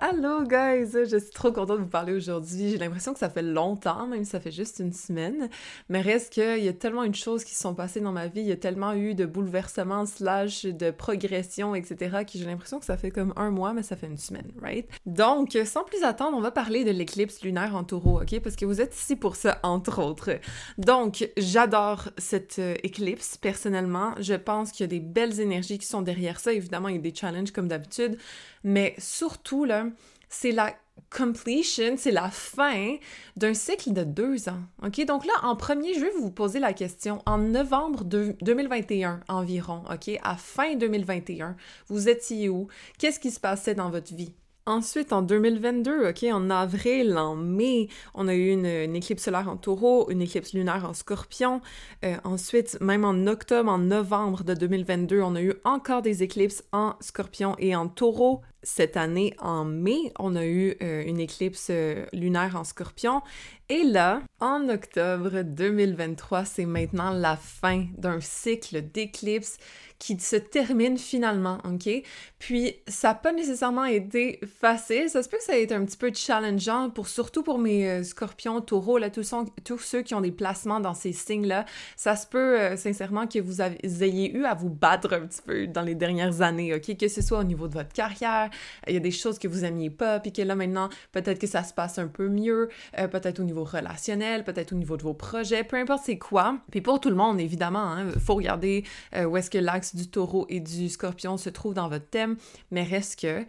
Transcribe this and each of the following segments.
Allô guys, je suis trop contente de vous parler aujourd'hui. J'ai l'impression que ça fait longtemps, même si ça fait juste une semaine. Mais reste qu'il y a tellement de choses qui se sont passées dans ma vie, il y a tellement eu de bouleversements, slash, de progression, etc. que j'ai l'impression que ça fait comme un mois, mais ça fait une semaine, right? Donc, sans plus attendre, on va parler de l'éclipse lunaire en taureau, ok? Parce que vous êtes ici pour ça, entre autres. Donc, j'adore cette euh, éclipse, personnellement. Je pense qu'il y a des belles énergies qui sont derrière ça. Évidemment, il y a des challenges comme d'habitude. Mais surtout, là, c'est la completion, c'est la fin d'un cycle de deux ans. OK? Donc là, en premier, je vais vous poser la question. En novembre 2021 environ, OK? À fin 2021, vous étiez où? Qu'est-ce qui se passait dans votre vie? Ensuite, en 2022, OK, en avril, en mai, on a eu une, éclipse solaire en taureau, une éclipse lunaire en scorpion. Euh, ensuite, même en octobre, en novembre de 2022, on a eu encore des éclipses en scorpion et en taureau cette année, en mai, on a eu euh, une éclipse euh, lunaire en scorpion. Et là, en octobre 2023, c'est maintenant la fin d'un cycle d'éclipses qui se termine finalement, OK? Puis, ça n'a pas nécessairement été facile. Ça se peut que ça ait été un petit peu challengeant, pour, surtout pour mes euh, scorpions, taureaux, là, tous, ceux qui ont des placements dans ces signes-là. Ça se peut, sincèrement, que vous, ayez eu à vous battre un petit peu dans les dernières années, OK? Que ce soit au niveau de votre carrière, il y a des choses que vous aimiez pas, puis que là maintenant, peut-être que ça se passe un peu mieux, euh, peut-être au niveau relationnel, peut-être au niveau de vos projets, peu importe c'est quoi. Puis pour tout le monde, évidemment, il hein, faut regarder euh, où est-ce que l'axe du taureau et du scorpion se trouve dans votre thème, mais reste que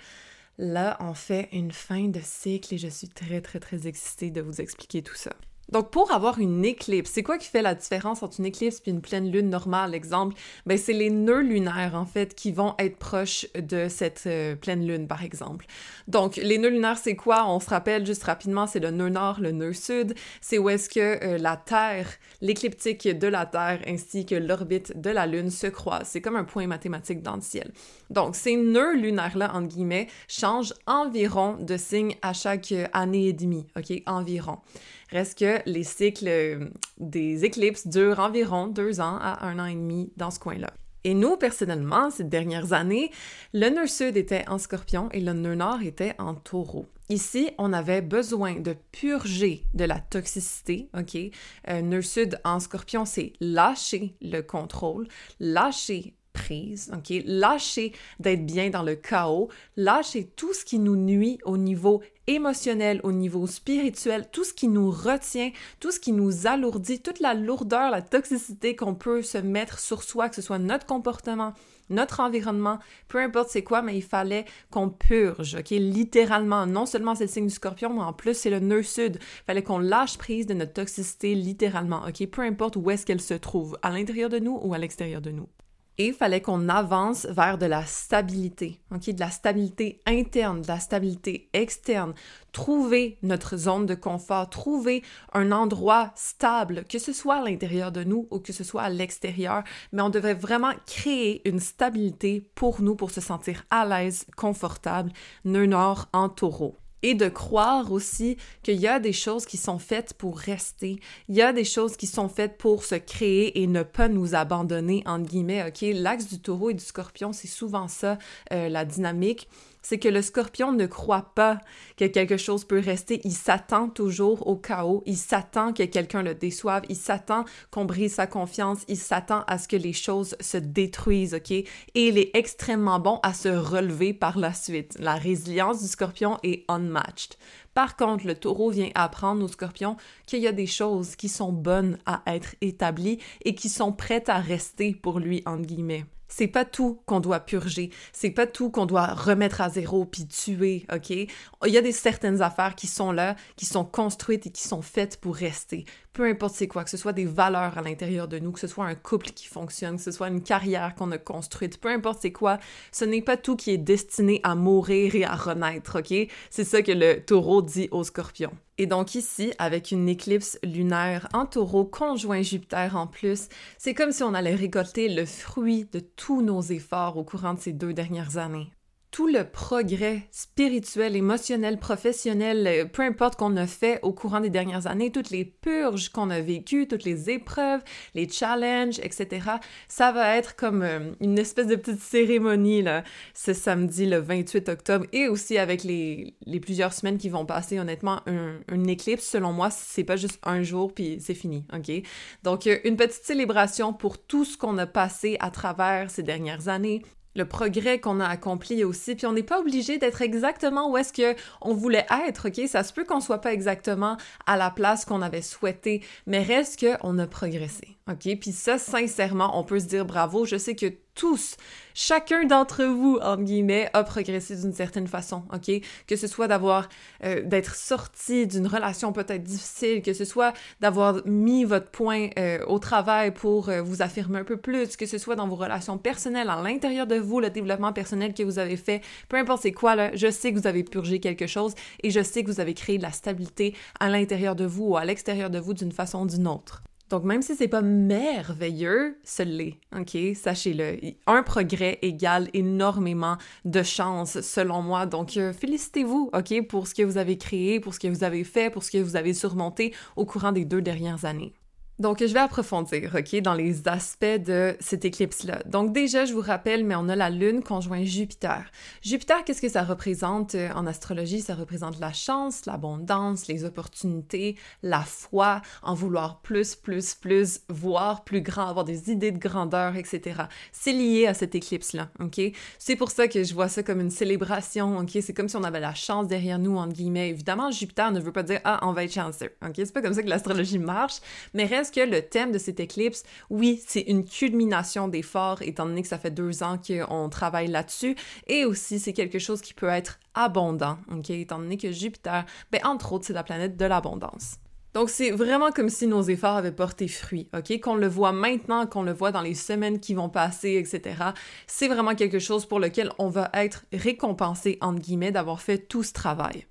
là, on fait une fin de cycle et je suis très, très, très excitée de vous expliquer tout ça. Donc, pour avoir une éclipse, c'est quoi qui fait la différence entre une éclipse et une pleine lune normale, exemple? Ben, c'est les nœuds lunaires, en fait, qui vont être proches de cette euh, pleine lune, par exemple. Donc, les nœuds lunaires, c'est quoi? On se rappelle juste rapidement, c'est le nœud nord, le nœud sud. C'est où est-ce que euh, la Terre, l'écliptique de la Terre, ainsi que l'orbite de la Lune se croisent. C'est comme un point mathématique dans le ciel. Donc, ces nœuds lunaires-là, entre guillemets, changent environ de signe à chaque année et demie, OK? Environ. Reste que les cycles euh, des éclipses durent environ deux ans à un an et demi dans ce coin-là. Et nous, personnellement, ces dernières années, le nœud sud était en scorpion et le nœud nord était en taureau. Ici, on avait besoin de purger de la toxicité, OK? Euh, nœud sud en scorpion, c'est lâcher le contrôle, lâcher prise, OK? Lâcher d'être bien dans le chaos, lâcher tout ce qui nous nuit au niveau émotionnel, au niveau spirituel, tout ce qui nous retient, tout ce qui nous alourdit, toute la lourdeur, la toxicité qu'on peut se mettre sur soi, que ce soit notre comportement, notre environnement, peu importe c'est quoi, mais il fallait qu'on purge, ok? Littéralement, non seulement c'est le signe du scorpion, mais en plus c'est le nœud sud. Il fallait qu'on lâche prise de notre toxicité littéralement, ok? Peu importe où est-ce qu'elle se trouve, à l'intérieur de nous ou à l'extérieur de nous et il fallait qu'on avance vers de la stabilité, ok, de la stabilité interne, de la stabilité externe, trouver notre zone de confort, trouver un endroit stable, que ce soit à l'intérieur de nous ou que ce soit à l'extérieur, mais on devait vraiment créer une stabilité pour nous, pour se sentir à l'aise, confortable, nœud nord en taureau et de croire aussi qu'il y a des choses qui sont faites pour rester, il y a des choses qui sont faites pour se créer et ne pas nous abandonner, entre guillemets, OK? L'axe du taureau et du scorpion, c'est souvent ça, euh, la dynamique c'est que le scorpion ne croit pas que quelque chose peut rester. Il s'attend toujours au chaos. Il s'attend que quelqu'un le déçoive. Il s'attend qu'on brise sa confiance. Il s'attend à ce que les choses se détruisent, OK? Et il est extrêmement bon à se relever par la suite. La résilience du scorpion est unmatched. Par contre, le taureau vient apprendre au scorpion qu'il y a des choses qui sont bonnes à être établies et qui sont prêtes à rester pour lui, entre guillemets. C'est pas tout qu'on doit purger, c'est pas tout qu'on doit remettre à zéro puis tuer, OK? Il y a des certaines affaires qui sont là, qui sont construites et qui sont faites pour rester. Peu importe c'est quoi, que ce soit des valeurs à l'intérieur de nous, que ce soit un couple qui fonctionne, que ce soit une carrière qu'on a construite, peu importe c'est quoi, ce n'est pas tout qui est destiné à mourir et à renaître, ok? C'est ça que le taureau dit au scorpion. Et donc ici, avec une éclipse lunaire en taureau conjoint Jupiter en plus, c'est comme si on allait récolter le fruit de tous nos efforts au courant de ces deux dernières années tout le progrès spirituel, émotionnel, professionnel, euh, peu importe qu'on a fait au courant des dernières années, toutes les purges qu'on a vécues, toutes les épreuves, les challenges, etc., ça va être comme euh, une espèce de petite cérémonie là, ce samedi le 28 octobre et aussi avec les, plusieurs semaines qui vont passer. Honnêtement, un, une éclipse, selon moi, c'est pas juste un jour puis c'est fini, ok? Donc, euh, une petite célébration pour tout ce qu'on a passé à travers ces dernières années, le progrès qu'on a accompli aussi. Puis on n'est pas obligé d'être exactement où est-ce que on voulait être, ok? Ça se peut qu'on soit pas exactement à la place qu'on avait souhaité, mais reste qu'on a progressé, ok? Puis ça, sincèrement, on peut se dire bravo. Je sais que tous, chacun d'entre vous, entre guillemets, a progressé d'une certaine façon, OK? Que ce soit d'avoir, euh, d'être sorti d'une relation peut-être difficile, que ce soit d'avoir mis votre point euh, au travail pour euh, vous affirmer un peu plus, que ce soit dans vos relations personnelles, à l'intérieur de vous, le développement personnel que vous avez fait, peu importe c'est quoi, là, je sais que vous avez purgé quelque chose et je sais que vous avez créé de la stabilité à l'intérieur de vous ou à l'extérieur de vous d'une façon ou d'une autre. Donc, même si c'est pas merveilleux, ce l'est, OK? Sachez-le. Un progrès égale énormément de chance, selon moi. Donc, euh, félicitez-vous, OK, pour ce que vous avez créé, pour ce que vous avez fait, pour ce que vous avez surmonté au courant des deux dernières années. Donc, je vais approfondir, OK, dans les aspects de cette éclipse-là. Donc, déjà, je vous rappelle, mais on a la Lune conjoint Jupiter. Jupiter, qu'est-ce que ça représente euh, en astrologie? Ça représente la chance, l'abondance, les opportunités, la foi, en vouloir plus, plus, plus, voir plus grand, avoir des idées de grandeur, etc. C'est lié à cette éclipse-là, OK? C'est pour ça que je vois ça comme une célébration, OK? C'est comme si on avait la chance derrière nous, entre guillemets. Évidemment, Jupiter ne veut pas dire « Ah, on va être chanceux », OK? C'est pas comme ça que l'astrologie marche, mais reste que le thème de cette éclipse, oui, c'est une culmination d'efforts, étant donné que ça fait deux ans qu'on travaille là-dessus, et aussi c'est quelque chose qui peut être abondant, ok, étant donné que Jupiter, ben, entre autres, c'est la planète de l'abondance. Donc, c'est vraiment comme si nos efforts avaient porté fruit, OK? Qu'on le voit maintenant, qu'on le voit dans les semaines qui vont passer, etc. C'est vraiment quelque chose pour lequel on va être récompensé, entre guillemets, d'avoir fait tout ce travail.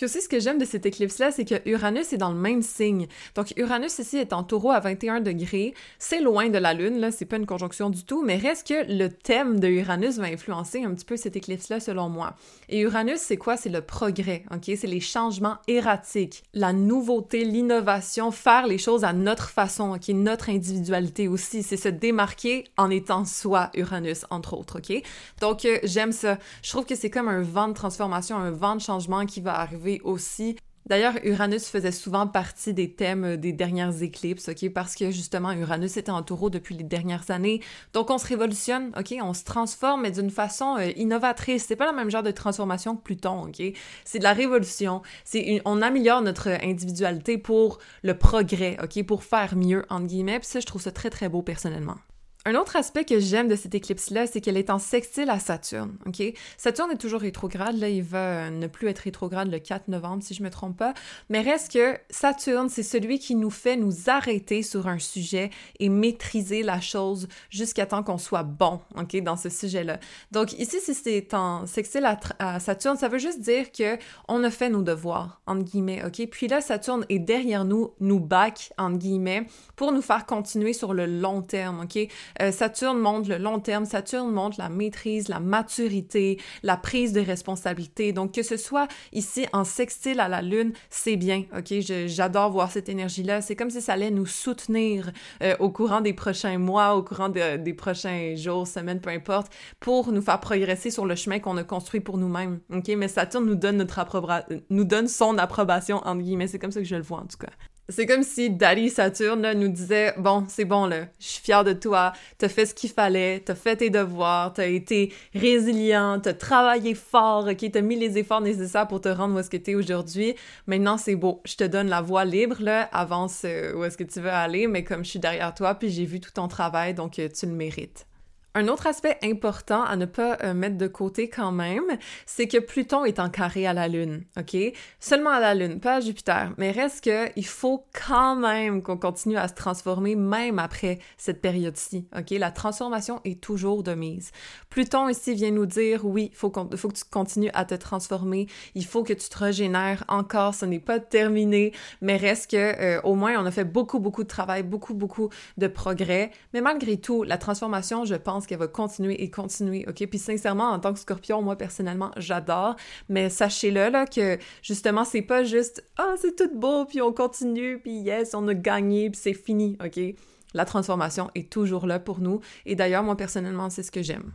Puis aussi, ce que j'aime de cette éclipse-là, c'est que Uranus est dans le même signe. Donc, Uranus ici est en taureau à 21 degrés. C'est loin de la Lune, là, c'est pas une conjonction du tout, mais reste que le thème de Uranus va influencer un petit peu cette éclipse-là, selon moi. Et Uranus, c'est quoi? C'est le progrès, OK? C'est les changements erratiques, la nouveauté, l'innovation, faire les choses à notre façon, OK? Notre individualité aussi. C'est se démarquer en étant soi, Uranus, entre autres, OK? Donc, euh, j'aime ça. Je trouve que c'est comme un vent de transformation, un vent de changement qui va arriver aussi. D'ailleurs, Uranus faisait souvent partie des thèmes des dernières éclipses, OK? Parce que justement, Uranus était en taureau depuis les dernières années. Donc, on se révolutionne, OK? On se transforme, mais d'une façon euh, innovatrice. C'est pas le même genre de transformation que Pluton, OK? C'est de la révolution. C'est On améliore notre individualité pour le progrès, OK? Pour faire mieux, entre guillemets. Puis ça, je trouve ça très, très beau personnellement. Un autre aspect que j'aime de cette éclipse-là, c'est qu'elle est en sextile à Saturne, OK? Saturne est toujours rétrograde, là, il va ne plus être rétrograde le 4 novembre, si je me trompe pas, mais reste que Saturne, c'est celui qui nous fait nous arrêter sur un sujet et maîtriser la chose jusqu'à temps qu'on soit bon, OK, dans ce sujet-là. Donc ici, si c'est en sextile à, Saturne, ça veut juste dire que on a fait nos devoirs, entre guillemets, OK? Puis là, Saturne est derrière nous, nous back, entre guillemets, pour nous faire continuer sur le long terme, OK? Euh, Saturne montre le long terme, Saturne montre la maîtrise, la maturité, la prise de responsabilité. Donc, que ce soit ici en sextile à la Lune, c'est bien, OK? J'adore voir cette énergie-là. C'est comme si ça allait nous soutenir euh, au courant des prochains mois, au courant des prochains jours, semaines, peu importe, pour nous faire progresser sur le chemin qu'on a construit pour nous-mêmes, OK? Mais Saturne nous donne, notre nous donne son approbation, entre guillemets. C'est comme ça que je le vois, en tout cas. C'est comme si Daddy Saturne nous disait Bon, c'est bon, là, je suis fière de toi, t'as fait ce qu'il fallait, t'as fait tes devoirs, t'as été résilient, t'as travaillé fort, ok, t'as mis les efforts nécessaires pour te rendre où est-ce que t'es aujourd'hui. Maintenant, c'est beau, je te donne la voie libre, là, avance euh, où est-ce que tu veux aller, mais comme je suis derrière toi, puis j'ai vu tout ton travail, donc euh, tu le mérites. Un autre aspect important à ne pas euh, mettre de côté quand même, c'est que Pluton est en carré à la Lune, OK? Seulement à la Lune, pas à Jupiter. Mais reste que il faut quand même qu'on continue à se transformer même après cette période-ci, OK? La transformation est toujours de mise. Pluton ici vient nous dire, oui, il faut, que tu continues à te transformer, il faut que tu te régénères encore, ce n'est pas terminé, mais reste que euh, au moins on a fait beaucoup, beaucoup de travail, beaucoup, beaucoup de progrès. Mais malgré tout, la transformation, je pense qu'elle va continuer et continuer, OK? Puis sincèrement, en tant que scorpion, moi, personnellement, j'adore, mais sachez-le, là, que justement, c'est pas juste « Ah, c'est tout beau, puis on continue, puis yes, on a gagné, puis c'est fini, OK? » La transformation est toujours là pour nous, et d'ailleurs, moi, personnellement, c'est ce que j'aime.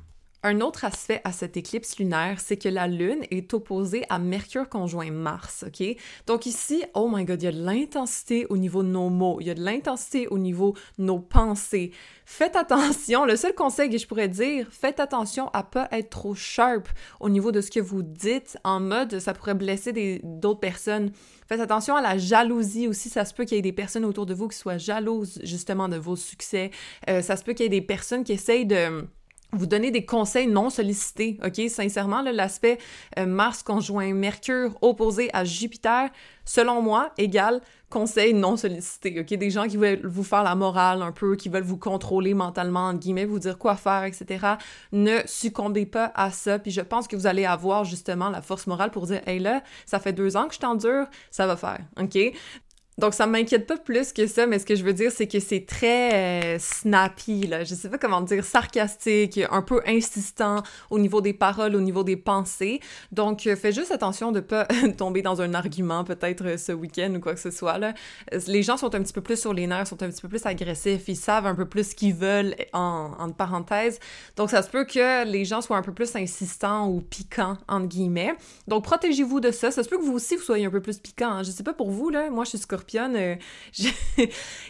Un autre aspect à cette éclipse lunaire, c'est que la Lune est opposée à Mercure conjoint Mars, OK? Donc ici, oh my god, il y a de l'intensité au niveau de nos mots, il y a de l'intensité au niveau de nos pensées. Faites attention, le seul conseil que je pourrais dire, faites attention à pas être trop sharp au niveau de ce que vous dites en mode ça pourrait blesser d'autres personnes. Faites attention à la jalousie aussi. Ça se peut qu'il y ait des personnes autour de vous qui soient jalouses justement de vos succès. Euh, ça se peut qu'il y ait des personnes qui essayent de vous donner des conseils non sollicités, OK? Sincèrement, l'aspect euh, Mars conjoint Mercure opposé à Jupiter, selon moi, égale conseils non sollicités, OK? Des gens qui veulent vous faire la morale un peu, qui veulent vous contrôler mentalement, entre guillemets, vous dire quoi faire, etc. Ne succombez pas à ça, puis je pense que vous allez avoir justement la force morale pour dire « Hey là, ça fait deux ans que je t'endure, ça va faire, OK? » Donc, ça m'inquiète pas plus que ça, mais ce que je veux dire, c'est que c'est très euh, snappy, là. Je sais pas comment dire, sarcastique, un peu insistant au niveau des paroles, au niveau des pensées. Donc, euh, fais juste attention de pas tomber dans un argument, peut-être euh, ce week-end ou quoi que ce soit, là. Les gens sont un petit peu plus sur les nerfs, sont un petit peu plus agressifs, ils savent un peu plus ce qu'ils veulent, en, entre parenthèses. Donc, ça se peut que les gens soient un peu plus insistants ou piquants, entre guillemets. Donc, protégez-vous de ça. Ça se peut que vous aussi, vous soyez un peu plus piquant. Hein. Je sais pas pour vous, là. Moi, je suis scorpion, euh,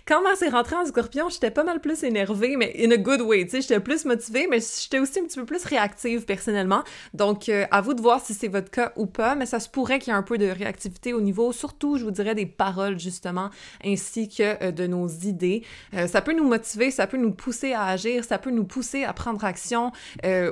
quand Mars est rentré en scorpion, j'étais pas mal plus énervée, mais in a good way, tu sais, j'étais plus motivée, mais j'étais aussi un petit peu plus réactive personnellement. Donc, euh, à vous de voir si c'est votre cas ou pas, mais ça se pourrait qu'il y ait un peu de réactivité au niveau, surtout, je vous dirais, des paroles, justement, ainsi que euh, de nos idées. ça peut nous motiver, ça peut nous pousser à agir, ça peut nous pousser à prendre action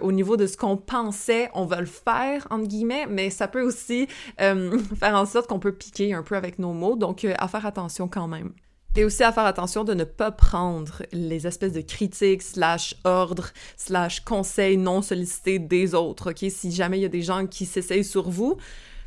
au niveau de ce qu'on pensait, on va le faire, entre guillemets, mais ça peut aussi faire en sorte qu'on peut piquer un peu avec nos mots. Donc, à faire attention quand même. Et aussi à faire attention de ne pas prendre les espèces de critiques, slash ordres, slash conseils non sollicités des autres, ok? Si jamais il y a des gens qui s'essayent sur vous,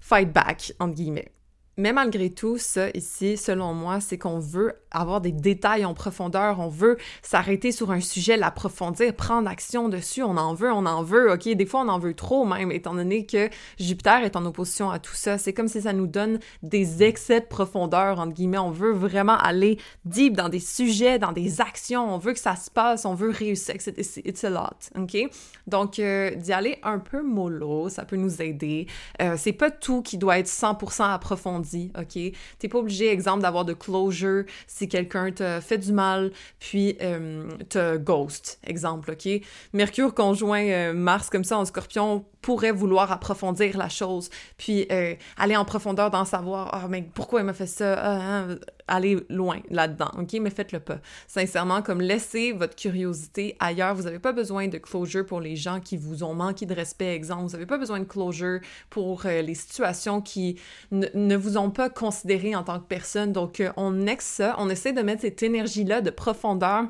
fight back, entre guillemets. Mais malgré tout, ça ici, selon moi, c'est qu'on veut avoir des détails en profondeur, on veut s'arrêter sur un sujet, l'approfondir, prendre action dessus, on en veut, on en veut, ok? Des fois, on en veut trop même, étant donné que Jupiter est en opposition à tout ça. C'est comme si ça nous donne des excès de profondeur, entre guillemets. On veut vraiment aller deep dans des sujets, dans des actions, on veut que ça se passe, on veut réussir, it's, it's a lot, ok? Donc, euh, d'y aller un peu mollo, ça peut nous aider. Euh, c'est pas tout qui doit être 100% approfondi OK? T'es pas obligé, exemple, d'avoir de closure si quelqu'un te fait du mal, puis euh, te ghost, exemple, OK? Mercure conjoint euh, Mars comme ça en scorpion pourrait vouloir approfondir la chose, puis euh, aller en profondeur dans savoir, ah, mais pourquoi il m'a fait ça, ah, hein, aller loin là-dedans, ok? Mais faites-le pas. Sincèrement, comme laissez votre curiosité ailleurs. Vous n'avez pas besoin de closure pour les gens qui vous ont manqué de respect, exemple. Vous n'avez pas besoin de closure pour euh, les situations qui ne vous ont pas considéré en tant que personne. Donc, euh, on exe ça, on essaie de mettre cette énergie-là de profondeur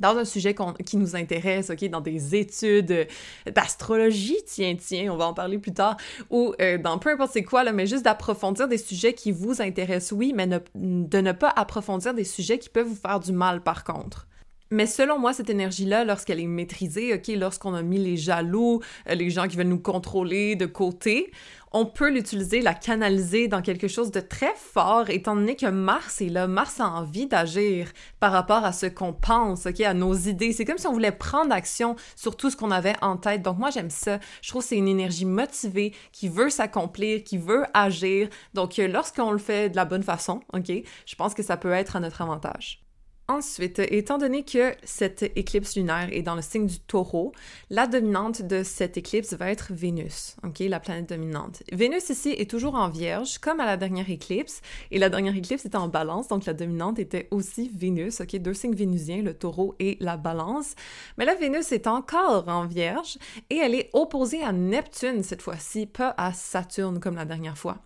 dans un sujet qui nous intéresse, OK, dans des études d'astrologie, tiens, tiens, on va en parler plus tard, ou euh, dans peu importe c'est quoi, là, mais juste d'approfondir des sujets qui vous intéressent, oui, mais de ne pas approfondir des sujets qui peuvent vous faire du mal, par contre. Mais selon moi, cette énergie-là, lorsqu'elle est maîtrisée, OK, lorsqu'on a mis les jaloux, euh, les gens qui veulent nous contrôler de côté, on peut l'utiliser, la canaliser dans quelque chose de très fort, étant donné que Mars est là. Mars a envie d'agir par rapport à ce qu'on pense, OK, à nos idées. C'est comme si on voulait prendre action sur tout ce qu'on avait en tête. Donc moi, j'aime ça. Je trouve que c'est une énergie motivée qui veut s'accomplir, qui veut agir. Donc euh, lorsqu'on le fait de la bonne façon, OK, je pense que ça peut être à notre avantage. Ensuite, étant donné que cette éclipse lunaire est dans le signe du taureau, la dominante de cette éclipse va être Vénus, ok, la planète dominante. Vénus ici est toujours en vierge, comme à la dernière éclipse, et la dernière éclipse était en balance, donc la dominante était aussi Vénus, ok, deux signes vénusiens, le taureau et la balance. Mais la Vénus est encore en vierge, et elle est opposée à Neptune cette fois-ci, pas à Saturne comme la dernière fois.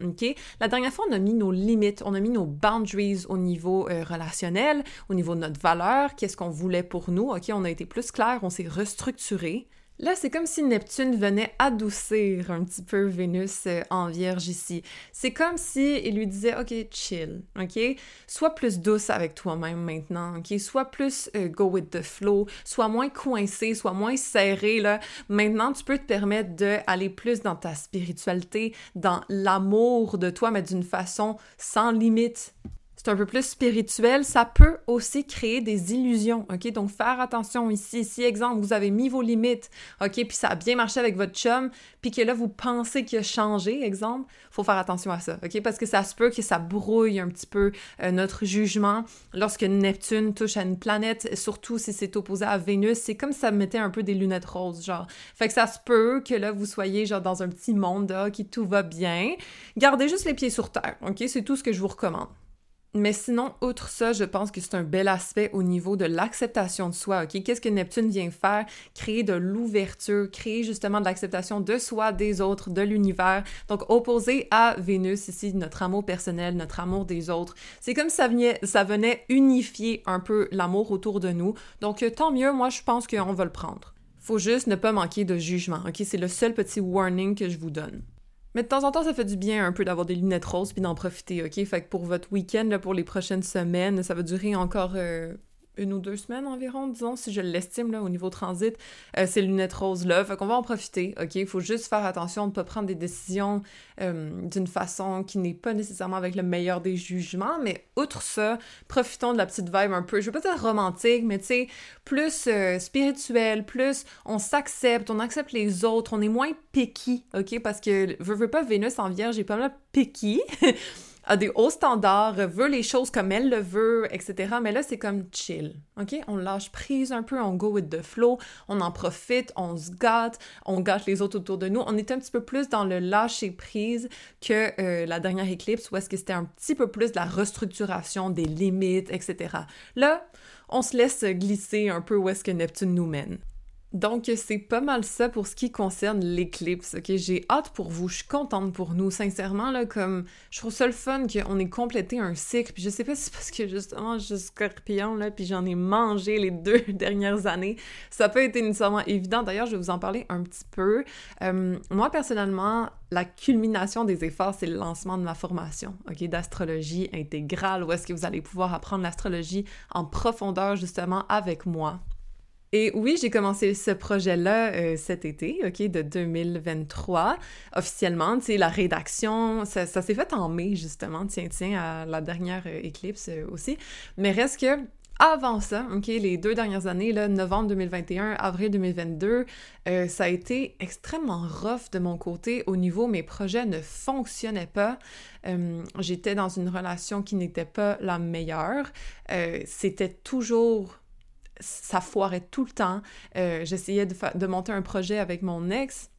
La dernière fois, on a mis nos limites, on a mis nos boundaries au niveau euh, relationnel, au niveau notre valeur, qu'est-ce qu'on voulait pour nous? OK, on a été plus clair, on s'est restructuré. Là, c'est comme si Neptune venait adoucir un petit peu Vénus euh, en Vierge ici. C'est comme si il lui disait OK, chill, OK? Sois plus douce avec toi-même maintenant, OK? Sois plus euh, go with the flow, sois moins coincé, sois moins serré là. Maintenant, tu peux te permettre d'aller plus dans ta spiritualité, dans l'amour de toi mais d'une façon sans limite c'est un peu plus spirituel, ça peut aussi créer des illusions, OK? Donc, faire attention ici. Si, exemple, vous avez mis vos limites, OK, puis ça a bien marché avec votre chum, puis que là, vous pensez qu'il a changé, exemple, faut faire attention à ça, OK? Parce que ça se peut que ça brouille un petit peu euh, notre jugement lorsque Neptune touche à une planète, surtout si c'est opposé à Vénus. C'est comme si ça mettait un peu des lunettes roses, genre. Fait que ça se peut que là, vous soyez, genre, dans un petit monde, là, qui tout va bien. Gardez juste les pieds sur terre, OK? C'est tout ce que je vous recommande. Mais sinon, outre ça, je pense que c'est un bel aspect au niveau de l'acceptation de soi, OK? Qu'est-ce que Neptune vient faire? Créer de l'ouverture, créer justement de l'acceptation de soi, des autres, de l'univers. Donc, opposé à Vénus, ici, notre amour personnel, notre amour des autres. C'est comme ça venait, ça venait unifier un peu l'amour autour de nous. Donc, tant mieux, moi, je pense qu'on va le prendre. Faut juste ne pas manquer de jugement, OK? C'est le seul petit warning que je vous donne. Mais de temps en temps, ça fait du bien un peu d'avoir des lunettes roses puis d'en profiter, ok? Fait que pour votre week-end, pour les prochaines semaines, ça va durer encore euh, une ou deux semaines environ, disons, si je l'estime là, au niveau transit, euh, ces lunettes roses-là. Fait qu'on va en profiter, OK? Il faut juste faire attention de ne pas prendre des décisions euh, d'une façon qui n'est pas nécessairement avec le meilleur des jugements, mais outre ça, profitons de la petite vibe un peu, je veux pas dire romantique, mais tu sais, plus euh, spirituel, plus on s'accepte, on accepte les autres, on est moins picky, OK? Parce que, veux, veux pas, Vénus en vierge est pas mal picky. a des hauts standards, veut les choses comme elle le veut, etc. Mais là, c'est comme chill, OK? On lâche prise un peu, on go with the flow, on en profite, on se gâte, on gâte les autres autour de nous. On est un petit peu plus dans le lâcher prise que euh, la dernière éclipse où est-ce que c'était un petit peu plus de la restructuration des limites, etc. Là, on se laisse glisser un peu où est-ce que Neptune nous mène. Donc, c'est pas mal ça pour ce qui concerne l'éclipse, ok? J'ai hâte pour vous, je suis contente pour nous, sincèrement, là, comme, je trouve ça le fun qu'on ait complété un cycle, puis je sais pas si c'est parce que, justement, je suis scorpion, là, puis j'en ai mangé les deux dernières années, ça peut être nécessairement évident, d'ailleurs, je vais vous en parler un petit peu. Euh, moi, personnellement, la culmination des efforts, c'est le lancement de ma formation, ok, d'astrologie intégrale, où est-ce que vous allez pouvoir apprendre l'astrologie en profondeur, justement, avec moi. Et oui, j'ai commencé ce projet-là euh, cet été, OK, de 2023, officiellement. Tu sais, la rédaction, ça, s'est fait en mai, justement, tiens, tiens, à la dernière euh, éclipse euh, aussi. Mais reste que, avant ça, OK, les deux dernières années, là, novembre 2021, avril 2022, ça a été extrêmement rough de mon côté au niveau mes projets ne fonctionnaient pas. J'étais dans une relation qui n'était pas la meilleure. C'était toujours ça foirait tout le temps. Euh, j'essayais de, monter un projet avec mon ex.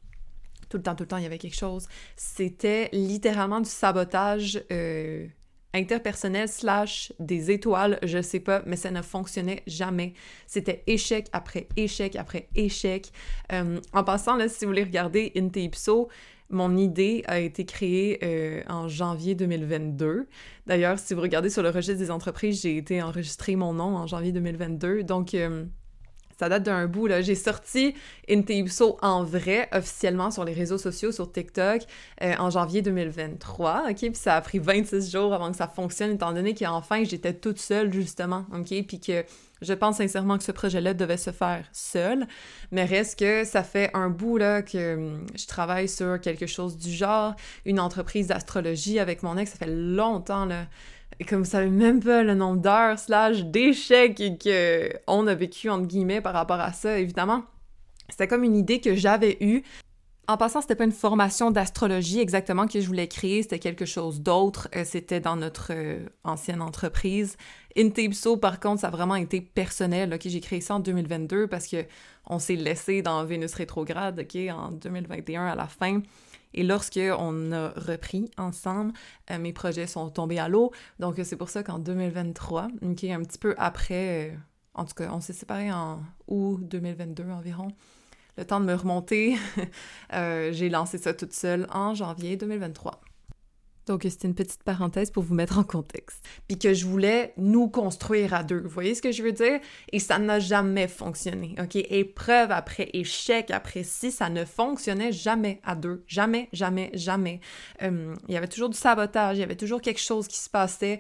Tout le temps, tout le temps, il y avait quelque chose. C'était littéralement du sabotage euh, interpersonnel slash des étoiles, je sais pas, mais ça ne fonctionnait jamais. C'était échec après échec après échec. Euh, en passant, si vous voulez regarder Inte Ipso, mon idée a été créée euh, en janvier 2022. D'ailleurs, si vous regardez sur le registre des entreprises, j'ai été enregistrer mon nom en janvier 2022. Donc, euh, ça date d'un bout, là. J'ai sorti Inteuso en vrai, officiellement, sur les réseaux sociaux, sur TikTok, euh, en janvier 2023, OK? Puis ça a pris 26 jours avant que ça fonctionne, étant donné qu'enfin, j'étais toute seule, justement, OK? Puis que je pense sincèrement que ce projet-là devait se faire seul, mais reste que ça fait un bout là que hum, je travaille sur quelque chose du genre, une entreprise d'astrologie avec mon ex, ça fait longtemps là. Comme vous savez même pas le nombre d'heures slash d'échecs qu'on a vécu entre guillemets par rapport à ça, évidemment. C'était comme une idée que j'avais eue En passant, c'était pas une formation d'astrologie exactement que je voulais créer, c'était quelque chose d'autre. Euh, c'était dans notre euh, ancienne entreprise. Intipso, par contre, ça a vraiment été personnel. Ok, j'ai créé ça en 2022 parce que on s'est laissé dans Vénus rétrograde, ok, en 2021 à la fin. Et lorsque on a repris ensemble, euh, mes projets sont tombés à l'eau. Donc c'est pour ça qu'en 2023, ok, un petit peu après, en tout cas, on s'est séparés en août 2022 environ le temps de me remonter, euh, j'ai lancé ça toute seule en janvier 2023. Donc, c'était une petite parenthèse pour vous mettre en contexte. Puis que je voulais nous construire à deux. Vous voyez ce que je veux dire? Et ça n'a jamais fonctionné. OK? Épreuve après échec après si, ça ne fonctionnait jamais à deux. Jamais, jamais, jamais. Euh, il y avait toujours du sabotage, il y avait toujours quelque chose qui se passait.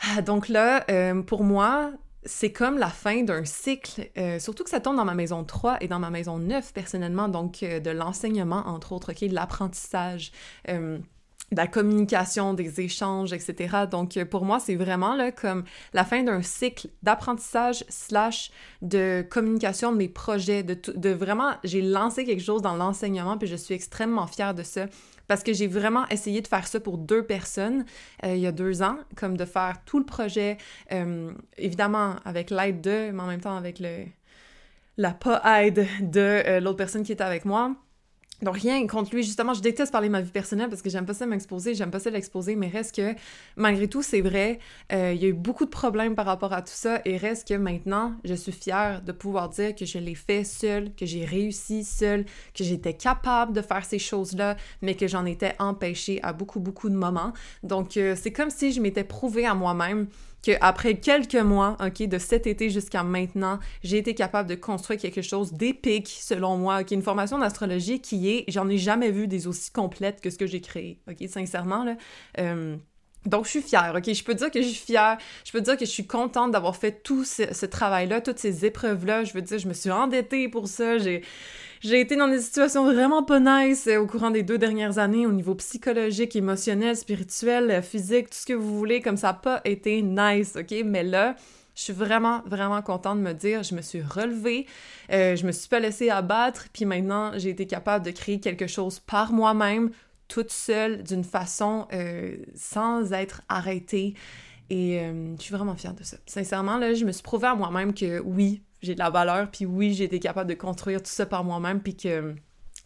Ah, donc là, euh, pour moi, c'est comme la fin d'un cycle, euh, surtout que ça tombe dans ma maison 3 et dans ma maison 9 personnellement, donc de l'enseignement entre autres, ok, de l'apprentissage, de la communication, des échanges, etc. Donc pour moi, c'est vraiment là comme la fin d'un cycle d'apprentissage slash de communication de mes projets, de, de vraiment, j'ai lancé quelque chose dans l'enseignement puis je suis extrêmement fière de ça parce que j'ai vraiment essayé de faire ça pour deux personnes euh, il y a deux ans, comme de faire tout le projet, euh, évidemment avec l'aide de, mais en même temps avec le la pas aide de euh, l'autre personne qui était avec moi. Donc rien contre lui, justement, je déteste parler de ma vie personnelle parce que j'aime pas ça m'exposer, j'aime pas ça l'exposer, mais reste que, malgré tout, c'est vrai, euh, il y a eu beaucoup de problèmes par rapport à tout ça, et reste que maintenant, je suis fière de pouvoir dire que je l'ai fait seule, que j'ai réussi seule, que j'étais capable de faire ces choses-là, mais que j'en étais empêchée à beaucoup, beaucoup de moments. Donc, euh, c'est comme si je m'étais prouvé à moi-même qu'après quelques mois, OK, de cet été jusqu'à maintenant, j'ai été capable de construire quelque chose d'épique, selon moi, OK, une formation d'astrologie qui est, j'en ai jamais vu des aussi complètes que ce que j'ai créé, sincèrement, là. Euh, donc, je suis fière, OK? Je peux dire que je suis fière. Je peux dire que je suis contente d'avoir fait tout ce, travail-là, toutes ces épreuves-là. Je veux dire, je me suis endettée pour ça. J'ai, été dans des situations vraiment pas nice euh, au courant des deux dernières années au niveau psychologique, émotionnel, spirituel, euh, physique, tout ce que vous voulez. Comme ça n'a pas été nice, OK? Mais là, je suis vraiment, vraiment contente de me dire, je me suis relevée, euh, je me suis pas laissée abattre, puis maintenant, j'ai été capable de créer quelque chose par moi-même, toute seule, d'une façon euh, sans être arrêtée. Et euh, je suis vraiment fière de ça. Sincèrement, là, je me suis prouvé à moi-même que oui, j'ai de la valeur, puis oui, j'ai été capable de construire tout ça par moi-même, puis que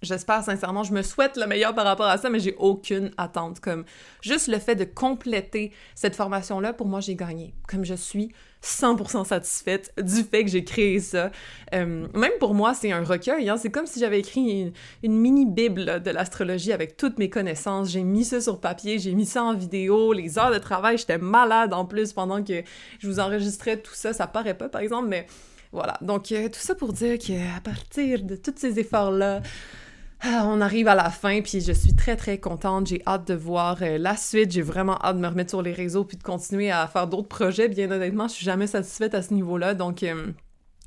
J'espère sincèrement, je me souhaite le meilleur par rapport à ça, mais j'ai aucune attente. Comme juste le fait de compléter cette formation-là, pour moi, j'ai gagné. Comme je suis 100% satisfaite du fait que j'ai créé ça. Euh, même pour moi, c'est un recueil. Hein? C'est comme si j'avais écrit une, mini-bible de l'astrologie avec toutes mes connaissances. J'ai mis ça sur papier, j'ai mis ça en vidéo. Les heures de travail, j'étais malade en plus pendant que je vous enregistrais tout ça. Ça paraît pas, par exemple, mais voilà. Donc, euh, tout ça pour dire qu'à partir de tous ces efforts-là, on arrive à la fin, puis je suis très très contente. J'ai hâte de voir euh, la suite. J'ai vraiment hâte de me remettre sur les réseaux puis de continuer à faire d'autres projets. Bien honnêtement, je suis jamais satisfaite à ce niveau-là, donc. Euh,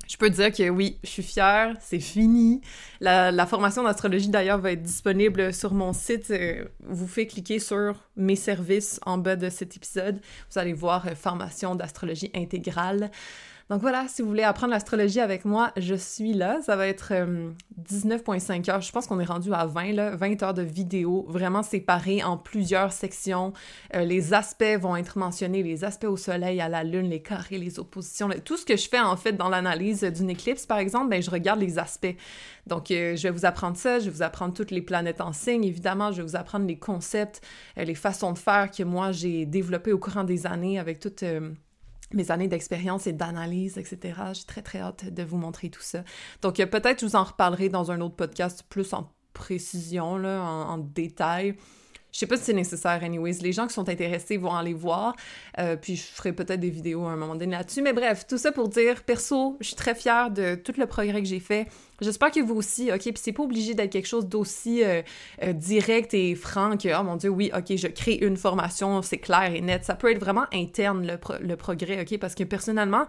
je peux dire que oui, je suis fière, c'est fini. La, formation d'astrologie d'ailleurs va être disponible sur mon site. Euh, vous faites cliquer sur mes services en bas de cet épisode. Vous allez voir formation d'astrologie intégrale. Donc voilà, si vous voulez apprendre l'astrologie avec moi, je suis là. Ça va être 19.5 euh, heures. Je pense qu'on est rendu à 20, là, 20 heures de vidéo, vraiment séparées en plusieurs sections. Euh, les aspects vont être mentionnés, les aspects au soleil, à la lune, les carrés, les oppositions. Tout ce que je fais en fait dans l'analyse d'une éclipse, par exemple, ben, je regarde les aspects. Donc, euh, je vais vous apprendre ça, je vais vous apprendre toutes les planètes en signe, évidemment, je vais vous apprendre les concepts, les façons de faire que moi j'ai développées au courant des années avec toutes mes années d'expérience et d'analyse, etc. J'ai très, très hâte de vous montrer tout ça. Donc, euh, peut-être je vous en reparlerai dans un autre podcast plus en précision, en détail. Je sais pas si c'est nécessaire, anyways. Les gens qui sont intéressés vont aller voir. Euh, puis je ferai peut-être des vidéos à un moment donné là-dessus. Mais bref, tout ça pour dire, perso, je suis très fière de tout le progrès que j'ai fait. J'espère que vous aussi, OK? Puis c'est pas obligé d'être quelque chose d'aussi euh, euh, direct et franc que, oh mon Dieu, oui, OK, je crée une formation, c'est clair et net. Ça peut être vraiment interne, le, le progrès, OK? Parce que personnellement,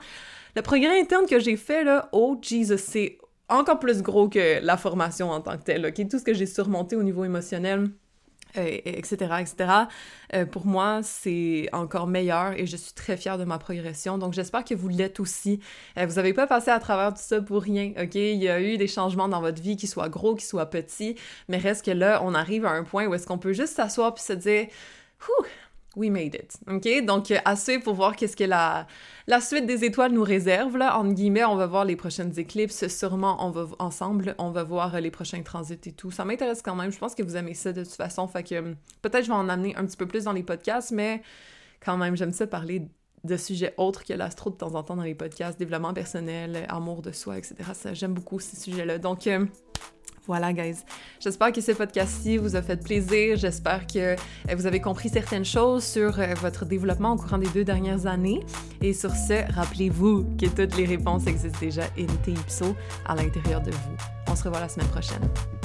le progrès interne que j'ai fait, là, oh Jesus, c'est encore plus gros que la formation en tant que telle, OK? Tout ce que j'ai surmonté au niveau émotionnel, etc., etc. Euh, pour moi, c'est encore meilleur et je suis très fière de ma progression. Donc, j'espère que vous l'êtes aussi. Euh, vous n'avez pas passé à travers tout ça pour rien, OK? Il y a eu des changements dans votre vie, qu'ils soient gros, qu'ils soient petits, mais reste que là, on arrive à un point où est-ce qu'on peut juste s'asseoir puis se dire, we made it. OK? Donc, euh, assez pour voir qu'est-ce que la, la suite des étoiles nous réserve. Là, entre guillemets, on va voir les prochaines éclipses. Sûrement, on va ensemble, on va voir euh, les prochains transits et tout. Ça m'intéresse quand même. Je pense que vous aimez ça de toute façon. Fait que euh, peut-être je vais en amener un petit peu plus dans les podcasts, mais quand même, j'aime ça parler de sujets autres que l'astro de temps en temps dans les podcasts, développement personnel, amour de soi, etc. J'aime beaucoup ces sujets-là. Donc, voilà, guys. J'espère que ce podcast-ci vous a fait plaisir. J'espère que euh, vous avez compris certaines choses sur euh, votre développement au courant des deux dernières années. Et sur ce, rappelez-vous que toutes les réponses existent déjà in Ipso à l'intérieur de vous. On se revoit la semaine prochaine.